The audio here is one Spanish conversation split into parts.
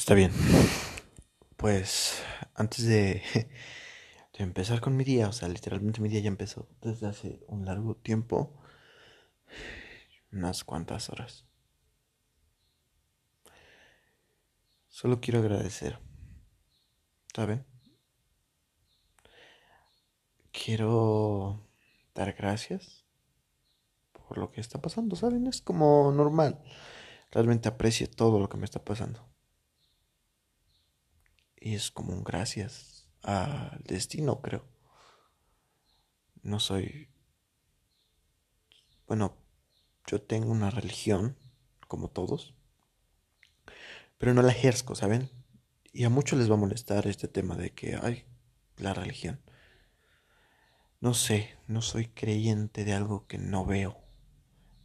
Está bien. Pues antes de, empezar con mi día, o sea, literalmente mi día ya empezó desde hace un largo tiempo, unas cuantas horas. Solo quiero agradecer, ¿saben? Quiero dar gracias por lo que está pasando, ¿saben? Es como normal. Realmente aprecio todo lo que me está pasando. Y es como un gracias al destino, creo. No soy... Bueno, yo tengo una religión, como todos, pero no la ejerzo, ¿saben? Y a muchos les va a molestar este tema de que, hay la religión. No sé, no soy creyente de algo que no veo.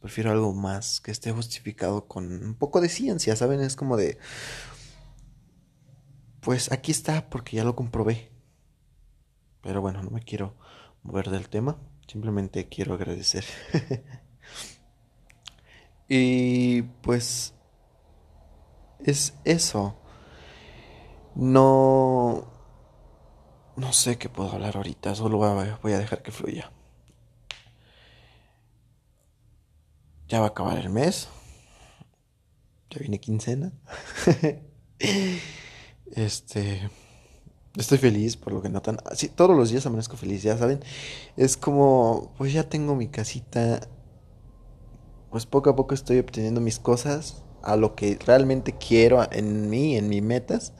Prefiero algo más que esté justificado con un poco de ciencia, ¿saben? Es como de, pues aquí está porque ya lo comprobé. Pero bueno, no me quiero mover del tema. Simplemente quiero agradecer. y pues es eso. No... No sé qué puedo hablar ahorita. Solo voy a dejar que fluya. Ya va a acabar el mes. Ya viene quincena. Este. Estoy feliz por lo que notan. Sí, todos los días amanezco feliz, ya saben. Es como, pues ya tengo mi casita. Pues poco a poco estoy obteniendo mis cosas a lo que realmente quiero en mí, en mis metas.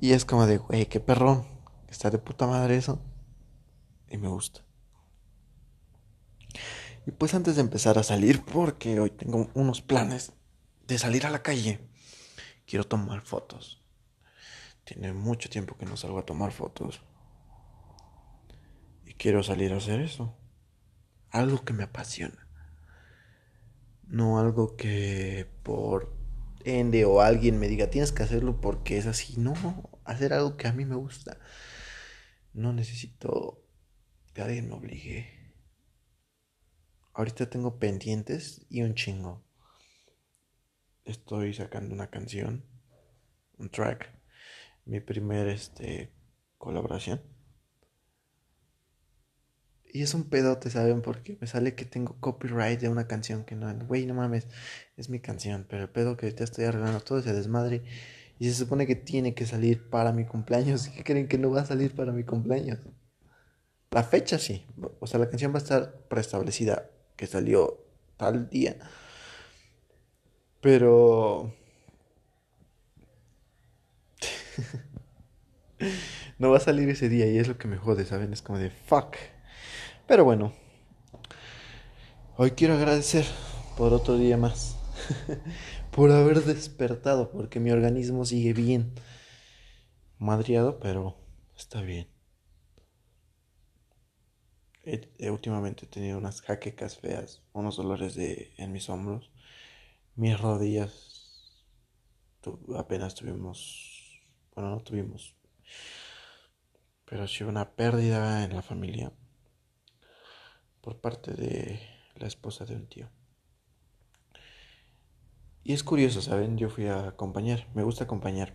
Y es como de, güey, qué perrón. Está de puta madre eso. Y me gusta. Y pues antes de empezar a salir, porque hoy tengo unos planes de salir a la calle, quiero tomar fotos. Tiene mucho tiempo que no salgo a tomar fotos. Y quiero salir a hacer eso. Algo que me apasiona. No algo que por ende o alguien me diga tienes que hacerlo porque es así. No, hacer algo que a mí me gusta. No necesito que alguien me obligue. Ahorita tengo pendientes y un chingo. Estoy sacando una canción, un track mi primer este, colaboración. Y es un pedote, ¿saben? Porque me sale que tengo copyright de una canción que no, güey, no mames, es mi canción, pero el pedo que te estoy arreglando todo ese desmadre y se supone que tiene que salir para mi cumpleaños. ¿Qué creen que no va a salir para mi cumpleaños? La fecha sí, o sea, la canción va a estar preestablecida que salió tal día. Pero no va a salir ese día y es lo que me jode, ¿saben? Es como de fuck. Pero bueno, hoy quiero agradecer por otro día más. por haber despertado, porque mi organismo sigue bien. Madriado, pero está bien. He, últimamente he tenido unas jaquecas feas, unos dolores de, en mis hombros. Mis rodillas apenas tuvimos, bueno, no tuvimos, pero sí una pérdida en la familia por parte de la esposa de un tío. Y es curioso, ¿saben? Yo fui a acompañar, me gusta acompañar.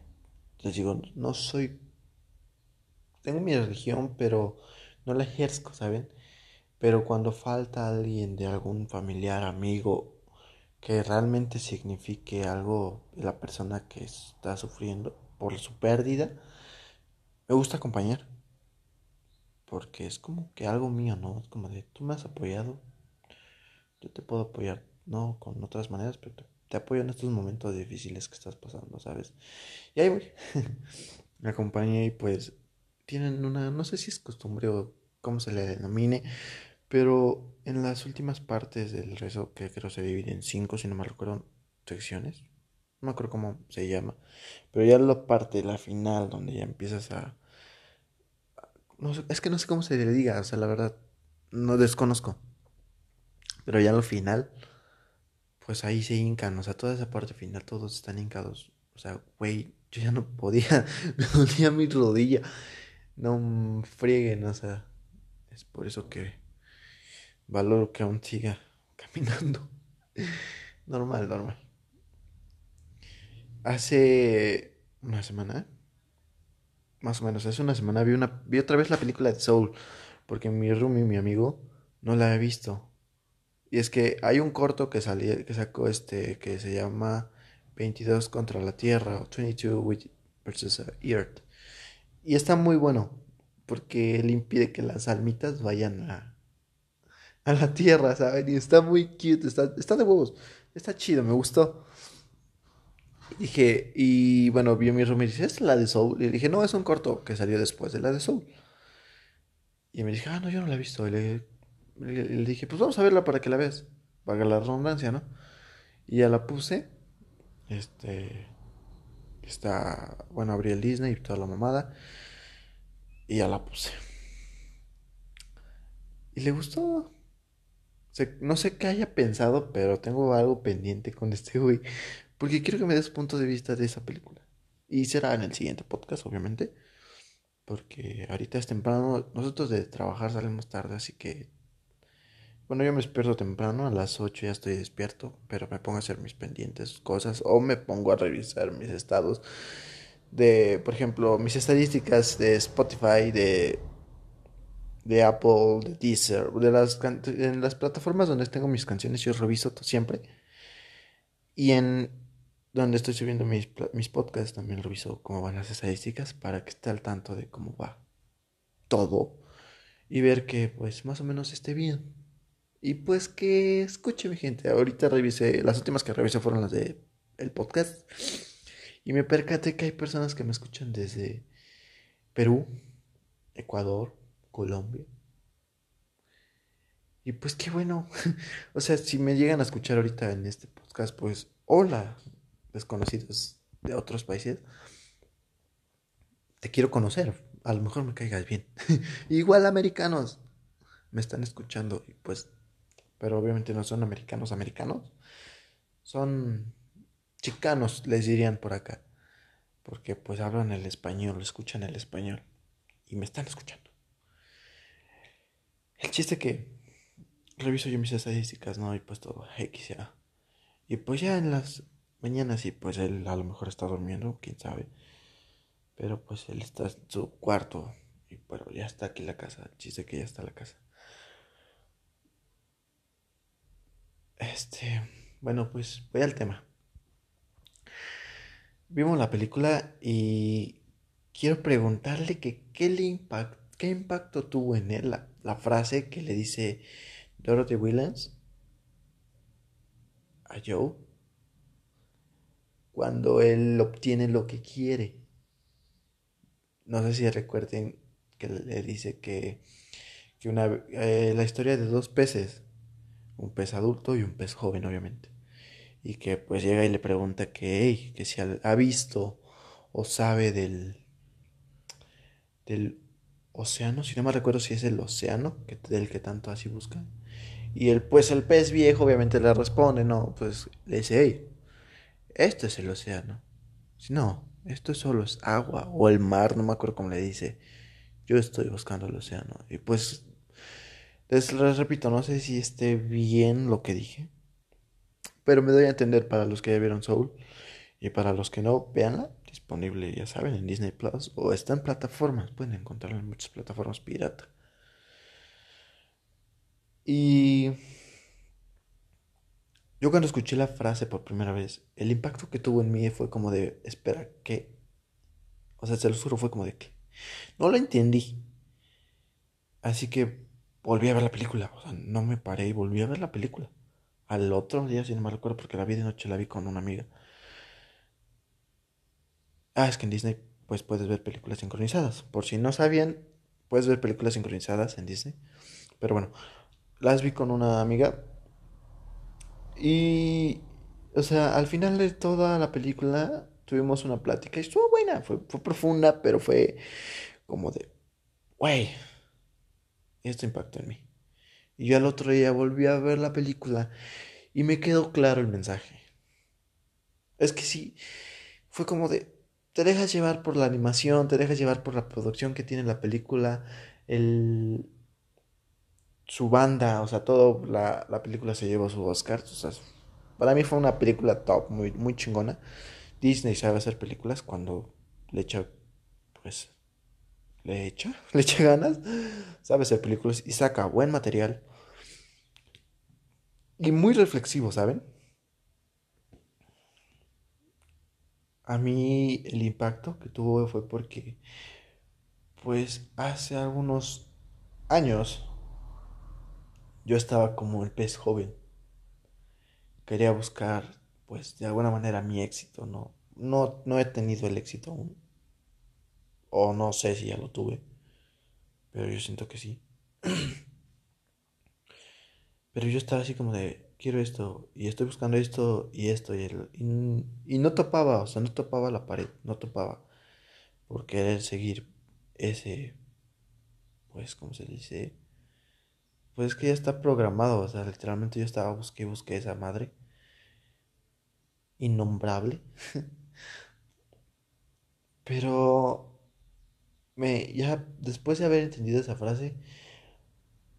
Les digo, no soy... Tengo mi religión, pero no la ejerzo, ¿saben? Pero cuando falta alguien de algún familiar, amigo, que realmente signifique algo la persona que está sufriendo por su pérdida, me gusta acompañar. Porque es como que algo mío, ¿no? Es como de, tú me has apoyado. Yo te puedo apoyar, no con otras maneras, pero te, apoyo en estos momentos difíciles que estás pasando, ¿sabes? Y ahí voy. me acompañé y pues tienen una, no sé si es costumbre o cómo se le denomine, pero en las últimas partes del rezo, que creo se divide en cinco, si no me recuerdo, secciones, no acuerdo cómo se llama, pero ya la parte, la final, donde ya empiezas a... No es que no sé cómo se le diga, o sea, la verdad, no desconozco. Pero ya lo final, pues ahí se hincan, o sea, toda esa parte final, todos están hincados. O sea, güey, yo ya no podía, me dolía mi rodilla. No frieguen, o sea, es por eso que valoro que aún siga caminando. normal, normal. Hace una semana, más o menos, hace una semana vi, una, vi otra vez la película de Soul, porque mi roomie, mi amigo, no la había visto. Y es que hay un corto que, salió, que sacó este, que se llama 22 contra la Tierra, o 22 versus Earth. Y está muy bueno, porque él impide que las almitas vayan a, a la Tierra, ¿saben? Y está muy cute, está, está de huevos, está chido, me gustó. Dije, y bueno, vio mi roomie y dice, ¿es la de Soul? Y le dije, no, es un corto que salió después de la de Soul. Y me dije, ah, no, yo no la he visto. Y le, le dije, pues vamos a verla para que la veas. Para la redundancia, ¿no? Y ya la puse. Este. Está. Bueno, abrí el Disney y toda la mamada. Y ya la puse. Y le gustó. no sé qué haya pensado, pero tengo algo pendiente con este güey. Porque quiero que me des punto de vista de esa película. Y será en el siguiente podcast, obviamente. Porque ahorita es temprano. Nosotros de trabajar salimos tarde, así que... Bueno, yo me despierto temprano, a las 8 ya estoy despierto, pero me pongo a hacer mis pendientes cosas o me pongo a revisar mis estados de, por ejemplo, mis estadísticas de Spotify, de, de Apple, de Deezer, de las, en las plataformas donde tengo mis canciones, yo reviso siempre. Y en donde estoy subiendo mis, mis podcasts, también reviso cómo van las estadísticas para que esté al tanto de cómo va todo y ver que pues más o menos esté bien. Y pues que escuche mi gente. Ahorita revisé, las últimas que revisé fueron las de el podcast. Y me percaté que hay personas que me escuchan desde Perú, Ecuador, Colombia. Y pues qué bueno. o sea, si me llegan a escuchar ahorita en este podcast, pues hola, desconocidos de otros países, te quiero conocer. A lo mejor me caigas bien. Igual americanos me están escuchando pues, pero obviamente no son americanos americanos. Son chicanos, les dirían por acá. Porque pues hablan el español, escuchan el español y me están escuchando. El chiste que reviso yo mis estadísticas, ¿no? Y pues todo X ya. Y pues ya en las Mañana sí, pues él a lo mejor está durmiendo, quién sabe. Pero pues él está en su cuarto. Y pero ya está aquí la casa. chiste que ya está la casa. Este. Bueno, pues voy al tema. Vimos la película y quiero preguntarle que qué, le qué impacto tuvo en él la frase que le dice Dorothy Williams a Joe cuando él obtiene lo que quiere. No sé si recuerden que le dice que, que una, eh, la historia de dos peces, un pez adulto y un pez joven, obviamente. Y que pues llega y le pregunta que, que si ha visto o sabe del, del océano, si no me recuerdo si es el océano que, del que tanto así busca. Y el, pues el pez viejo obviamente le responde, no, pues le dice, hey, esto es el océano. No, esto solo es agua o el mar, no me acuerdo cómo le dice. Yo estoy buscando el océano. Y pues, les, repito, no sé si esté bien lo que dije. Pero me doy a entender para los que ya vieron Soul. Y para los que no, véanla. Disponible, ya saben, en Disney Plus. O está en plataformas. Pueden encontrarla en muchas plataformas pirata. Y yo cuando escuché la frase por primera vez, el impacto que tuvo en mí fue como de, espera, ¿qué? O sea, se lo juro, fue como de que no la entendí. Así que volví a ver la película. O sea, no me paré y volví a ver la película. Al otro día, si no me recuerdo, porque la vi de noche, la vi con una amiga. Ah, es que en Disney pues puedes ver películas sincronizadas. Por si no sabían, puedes ver películas sincronizadas en Disney. Pero bueno, las vi con una amiga y, o sea, al final de toda la película tuvimos una plática y estuvo buena, fue, fue profunda, pero fue como de, güey, esto impactó en mí. Y yo al otro día volví a ver la película y me quedó claro el mensaje. Es que sí, fue como de, te dejas llevar por la animación, te dejas llevar por la producción que tiene la película, el, su banda, o sea, todo la, película se llevó su Oscar. Para mí fue una película top, muy, muy chingona. Disney sabe hacer películas cuando le echa, pues, le echa, le echa ganas, sabe hacer películas y saca buen material. Y muy reflexivo, ¿saben? A mí el impacto que tuvo fue porque, pues, hace algunos años yo estaba como el pez joven. Quería buscar, pues, de alguna manera mi éxito, ¿no? No, no he tenido el éxito aún. O no sé si ya lo tuve. Pero yo siento que sí. pero yo estaba así como de, quiero esto, y estoy buscando esto, y esto, y, y, y no topaba, o sea, no topaba la pared, no topaba. Por querer seguir ese, pues, ¿cómo se dice? Pues es que ya está programado, o sea, literalmente yo estaba busqué y busqué esa madre. Innombrable. Pero me ya después de haber entendido esa frase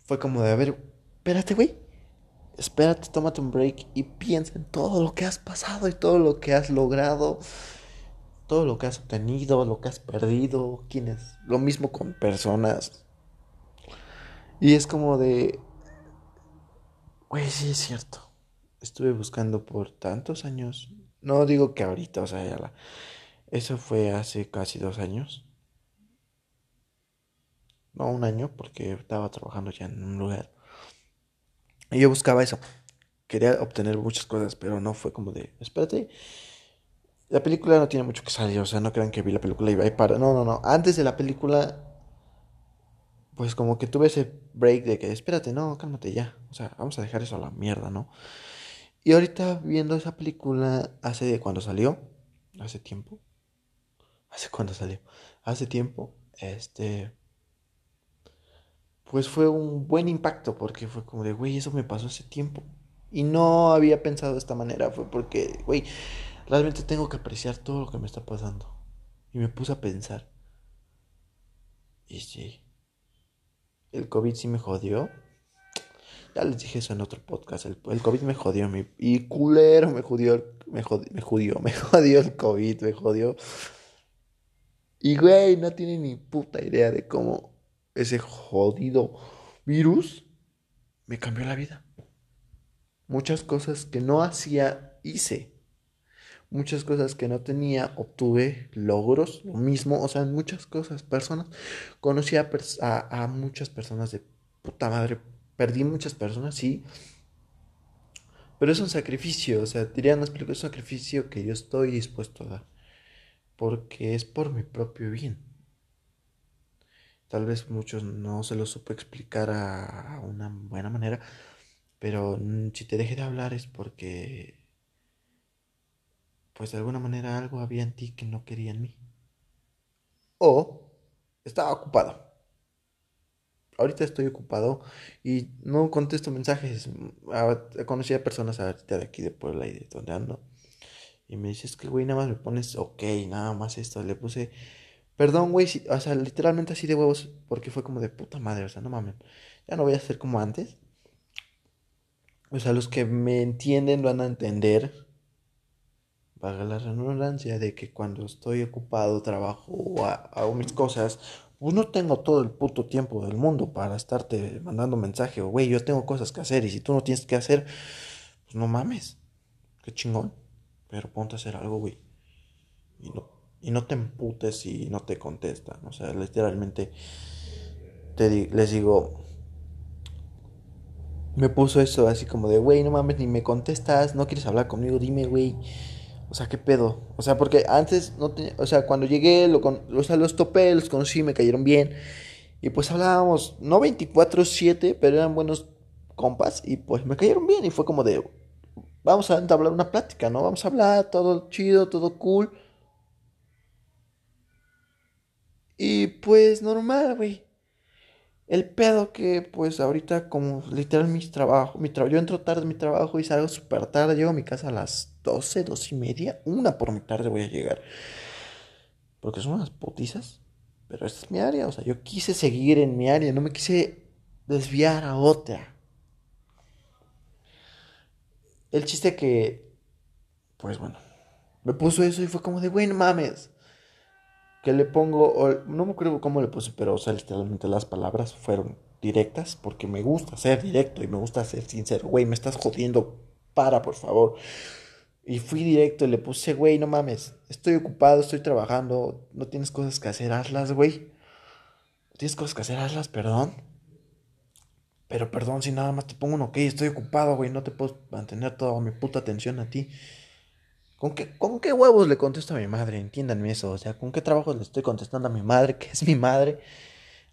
fue como de, a ver, espérate, güey. Espérate, tómate un break y piensa en todo lo que has pasado y todo lo que has logrado, todo lo que has obtenido, lo que has perdido, quién es. Lo mismo con personas y es como de, güey, sí es cierto. Estuve buscando por tantos años. No digo que ahorita, o sea, ya la... eso fue hace casi dos años. No, un año, porque estaba trabajando ya en un lugar. Y yo buscaba eso. Quería obtener muchas cosas, pero no fue como de, espérate. La película no tiene mucho que salir, o sea, no crean que vi la película y va para. No, no, no. Antes de la película pues como que tuve ese break de que, espérate, no, cálmate ya. O sea, vamos a dejar eso a la mierda, ¿no? Y ahorita viendo esa película, hace cuando salió, hace tiempo, hace cuando salió, hace tiempo, este, pues fue un buen impacto porque fue como de, güey, eso me pasó hace tiempo. Y no había pensado de esta manera, fue porque, güey, realmente tengo que apreciar todo lo que me está pasando. Y me puse a pensar. Y sí, el COVID sí me jodió. Ya les dije eso en otro podcast. El, COVID me jodió. Mi, y culero me jodió. Me jodió, me jodió. Me jodió el COVID. Me jodió. Y güey, no tiene ni puta idea de cómo ese jodido virus me cambió la vida. Muchas cosas que no hacía, hice muchas cosas que no tenía, obtuve logros, lo mismo, o sea, muchas cosas, personas, conocí a, a, muchas personas de puta madre, perdí muchas personas, sí, pero es un sacrificio, o sea, dirían las películas, es un sacrificio que yo estoy dispuesto a dar, porque es por mi propio bien. Tal vez muchos no se lo supo explicar a una buena manera, pero si te dejé de hablar es porque pues de alguna manera algo había en ti que no quería en mí. O estaba ocupado. Ahorita estoy ocupado y no contesto mensajes. Conocí a personas ahorita de aquí de Puebla y de donde ando. Y me dices que, güey, nada más me pones, ok, nada más esto. Le puse, perdón, güey, o sea, literalmente así de huevos, porque fue como de puta madre, o sea, no mames. Ya no voy a ser como antes. O sea, los que me entienden van a entender Paga la redundancia de que cuando estoy ocupado, trabajo o hago mis cosas, pues no tengo todo el puto tiempo del mundo para estarte mandando mensaje o, güey, yo tengo cosas que hacer y si tú no tienes que hacer, pues no mames, qué chingón, pero ponte a hacer algo, güey. Y no, y no te emputes si no te contestan, o sea, literalmente te les digo, me puso eso así como de, güey, no mames, ni me contestas, no quieres hablar conmigo, dime, güey. O sea, ¿qué pedo? O sea, porque antes no tenía, o sea, cuando llegué, lo con, o sea, los topé, los conocí, me cayeron bien. Y pues hablábamos, no 24/7, pero eran buenos compas y pues me cayeron bien y fue como de, vamos a hablar una plática, ¿no? Vamos a hablar, todo chido, todo cool. Y pues normal, güey. El pedo que, pues, ahorita, como literal mi trabajo, mi trabajo, yo entro tarde en mi trabajo y salgo súper tarde, llego a mi casa a las 12, 12 y media, una por mi tarde voy a llegar. Porque son unas putizas, pero esta es mi área, o sea, yo quise seguir en mi área, no me quise desviar a otra. El chiste que, pues bueno, Me puso eso y fue como de, güey, no mames. Que le pongo, no me acuerdo cómo le puse, pero o sea, literalmente las palabras fueron directas porque me gusta ser directo y me gusta ser sincero. Güey, me estás jodiendo, para, por favor. Y fui directo y le puse, güey, no mames, estoy ocupado, estoy trabajando, no tienes cosas que hacer, hazlas, güey. tienes cosas que hacer, hazlas, perdón. Pero perdón si nada más te pongo un ok, estoy ocupado, güey, no te puedo mantener toda mi puta atención a ti. ¿Con qué, ¿Con qué huevos le contesto a mi madre? Entiéndanme eso. O sea, ¿con qué trabajo le estoy contestando a mi madre, que es mi madre?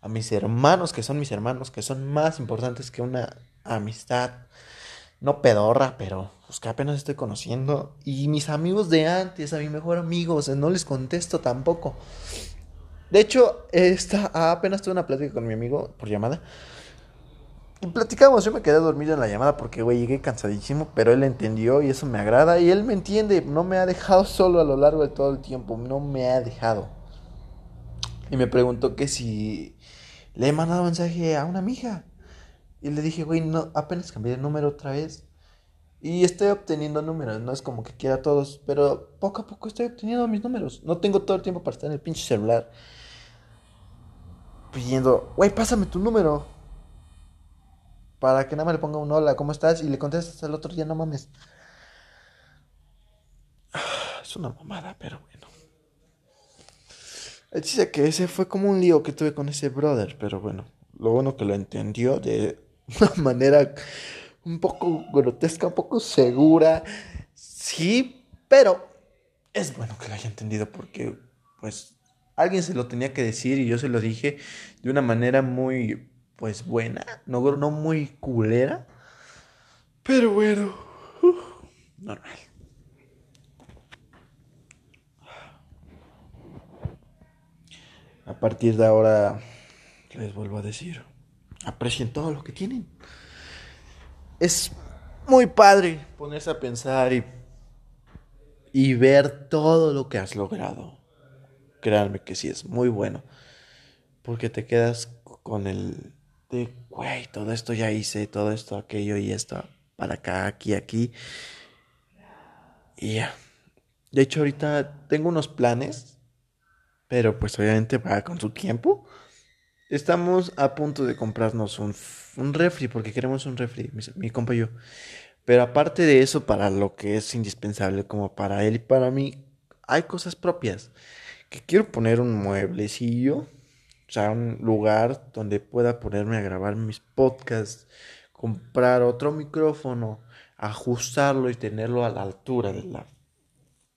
A mis hermanos, que son mis hermanos, que son más importantes que una amistad. No pedorra, pero pues que apenas estoy conociendo. Y mis amigos de antes, a mi mejor amigo, no les contesto tampoco. De hecho, esta, apenas tuve una plática con mi amigo por llamada. Y platicamos, yo me quedé dormido en la llamada porque, güey, llegué cansadísimo, pero él entendió y eso me agrada. Y él me entiende, no me ha dejado solo a lo largo de todo el tiempo, no me ha dejado. Y me preguntó que si le he mandado mensaje a una amiga. Y le dije, güey, no, apenas cambié de número otra vez. Y estoy obteniendo números, no es como que quiera todos, pero poco a poco estoy obteniendo mis números. No tengo todo el tiempo para estar en el pinche celular pidiendo, güey, pásame tu número para que nada más le ponga un hola, ¿cómo estás? Y le contestas el otro día, no mames. Es una mamada, pero bueno. Dice que ese fue como un lío que tuve con ese brother, pero bueno. Lo bueno que lo entendió de una manera un poco grotesca, un poco segura. Sí, pero es bueno que lo haya entendido porque, pues, alguien se lo tenía que decir y yo se lo dije de una manera muy pues buena, no, no muy culera, pero bueno, normal. A partir de ahora, les vuelvo a decir, aprecien todo lo que tienen. Es muy padre ponerse a pensar y, ver todo lo que has logrado. Créanme que sí es muy bueno. Porque te quedas con el de, güey, todo esto ya hice, todo esto, aquello y esto, para acá, aquí, aquí. Y ya. De hecho, ahorita tengo unos planes, pero pues obviamente va con su tiempo. Estamos a punto de comprarnos un, un refri, porque queremos un refri, mi, mi compa y yo. Pero aparte de eso, para lo que es indispensable, como para él y para mí, hay cosas propias. Que quiero poner un mueblecillo o sea, un lugar donde pueda ponerme a grabar mis podcasts, comprar otro micrófono, ajustarlo y tenerlo a la altura de la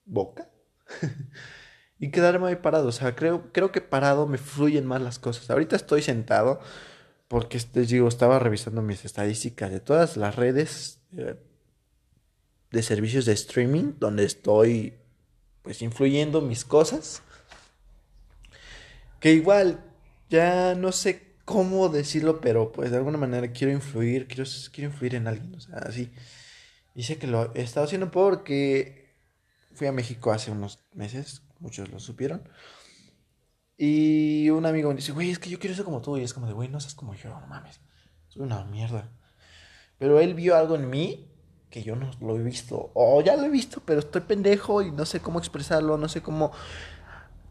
boca. y quedarme ahí parado. O sea, creo, creo que parado me fluyen más las cosas. Ahorita estoy sentado porque, te digo, estaba revisando mis estadísticas de todas las redes eh, de servicios de streaming donde estoy pues influyendo mis cosas. Que igual ya no sé cómo decirlo, pero pues de alguna manera quiero influir, quiero, quiero influir en alguien, o sea, así. Y sé que lo he estado haciendo porque fui a México hace unos meses, muchos lo supieron. Y un amigo me dice, güey, es que yo quiero ser como tú. Y es como de, güey, no seas como yo, no mames. Soy una mierda. Pero él vio algo en mí que yo no lo he visto. O ya lo he visto, pero estoy pendejo y no sé cómo expresarlo, no sé cómo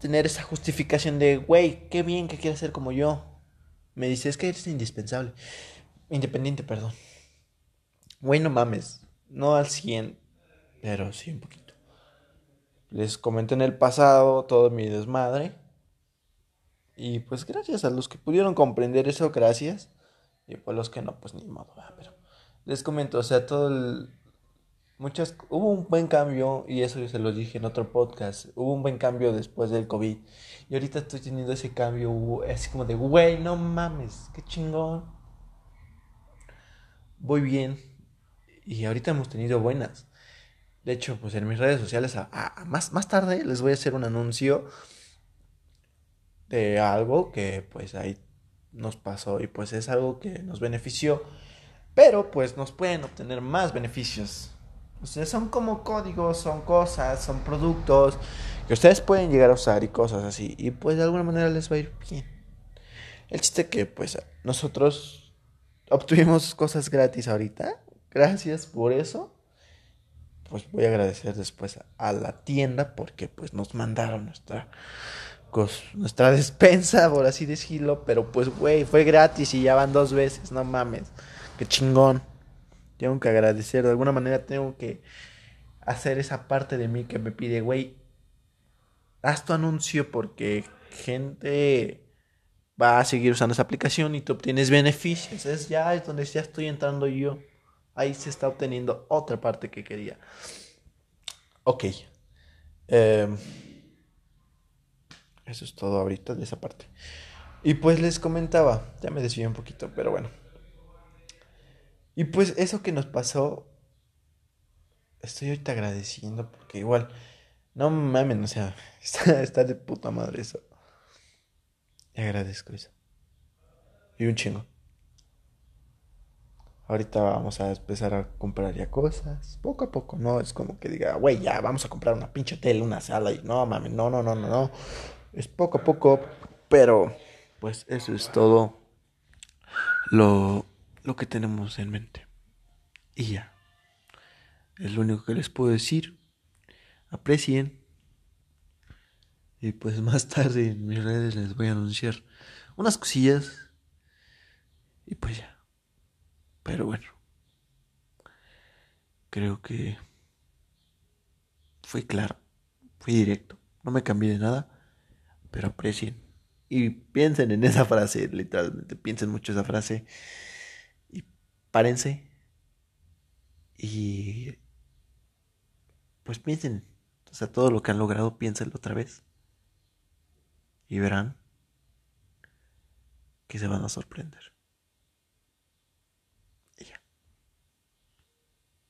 tener esa justificación de, güey, qué bien que quieres ser como yo. Me dice, es que eres indispensable. Independiente, perdón. Güey, no mames. No al 100, pero sí un poquito. Les comenté en el pasado todo mi desmadre. Y pues gracias a los que pudieron comprender eso, gracias. Y pues los que no, pues ni modo, pero les comento, o sea, todo el, muchas, hubo un buen cambio, y eso yo se lo dije en otro podcast, hubo un buen cambio después del COVID. Y ahorita estoy teniendo ese cambio, así como de, güey, no mames, qué chingón. Voy bien. Y ahorita hemos tenido buenas. De hecho, pues en mis redes sociales, más, más tarde les voy a hacer un anuncio de algo que pues ahí nos pasó y pues es algo que nos benefició. Pero pues nos pueden obtener más beneficios o sea, son como códigos, son cosas, son productos que ustedes pueden llegar a usar y cosas así. Y pues de alguna manera les va a ir bien. El chiste que pues nosotros obtuvimos cosas gratis ahorita. Gracias por eso. Pues voy a agradecer después a, la tienda porque pues nos mandaron nuestra nuestra despensa, por así decirlo, pero pues güey, fue gratis y ya van dos veces, no mames. Qué chingón. Tengo que agradecer, de alguna manera tengo que hacer esa parte de mí que me pide, güey, haz tu anuncio porque gente va a seguir usando esa aplicación y tú obtienes beneficios. Es ya es donde ya estoy entrando yo. Ahí se está obteniendo otra parte que quería. Ok. Em, eso es todo ahorita de esa parte. Y pues les comentaba, ya me desvié un poquito, pero bueno. Y pues eso que nos pasó, estoy ahorita agradeciendo porque igual, no mames, o sea, está, está de puta madre eso. Y agradezco eso. Y un chingo. Ahorita vamos a empezar a comprar ya cosas. Poco a poco, no es como que diga, güey, ya vamos a comprar una pinche tele, una sala. Y no, mames, no, no, no, no, no. Es poco a poco, pero pues eso es todo lo, lo que tenemos en mente. Y ya. Es lo único que les puedo decir. Aprecien y pues más tarde en mis redes les voy a anunciar unas cosillas. Y pues ya. Pero bueno. Creo que fue claro. Fui directo. No me cambié de nada. Pero aprecien. Y piensen en esa frase, literalmente. Piensen mucho esa frase. Y párense. Y pues piensen. O sea, todo lo que han logrado, piénsenlo otra vez y verán que se van a sorprender.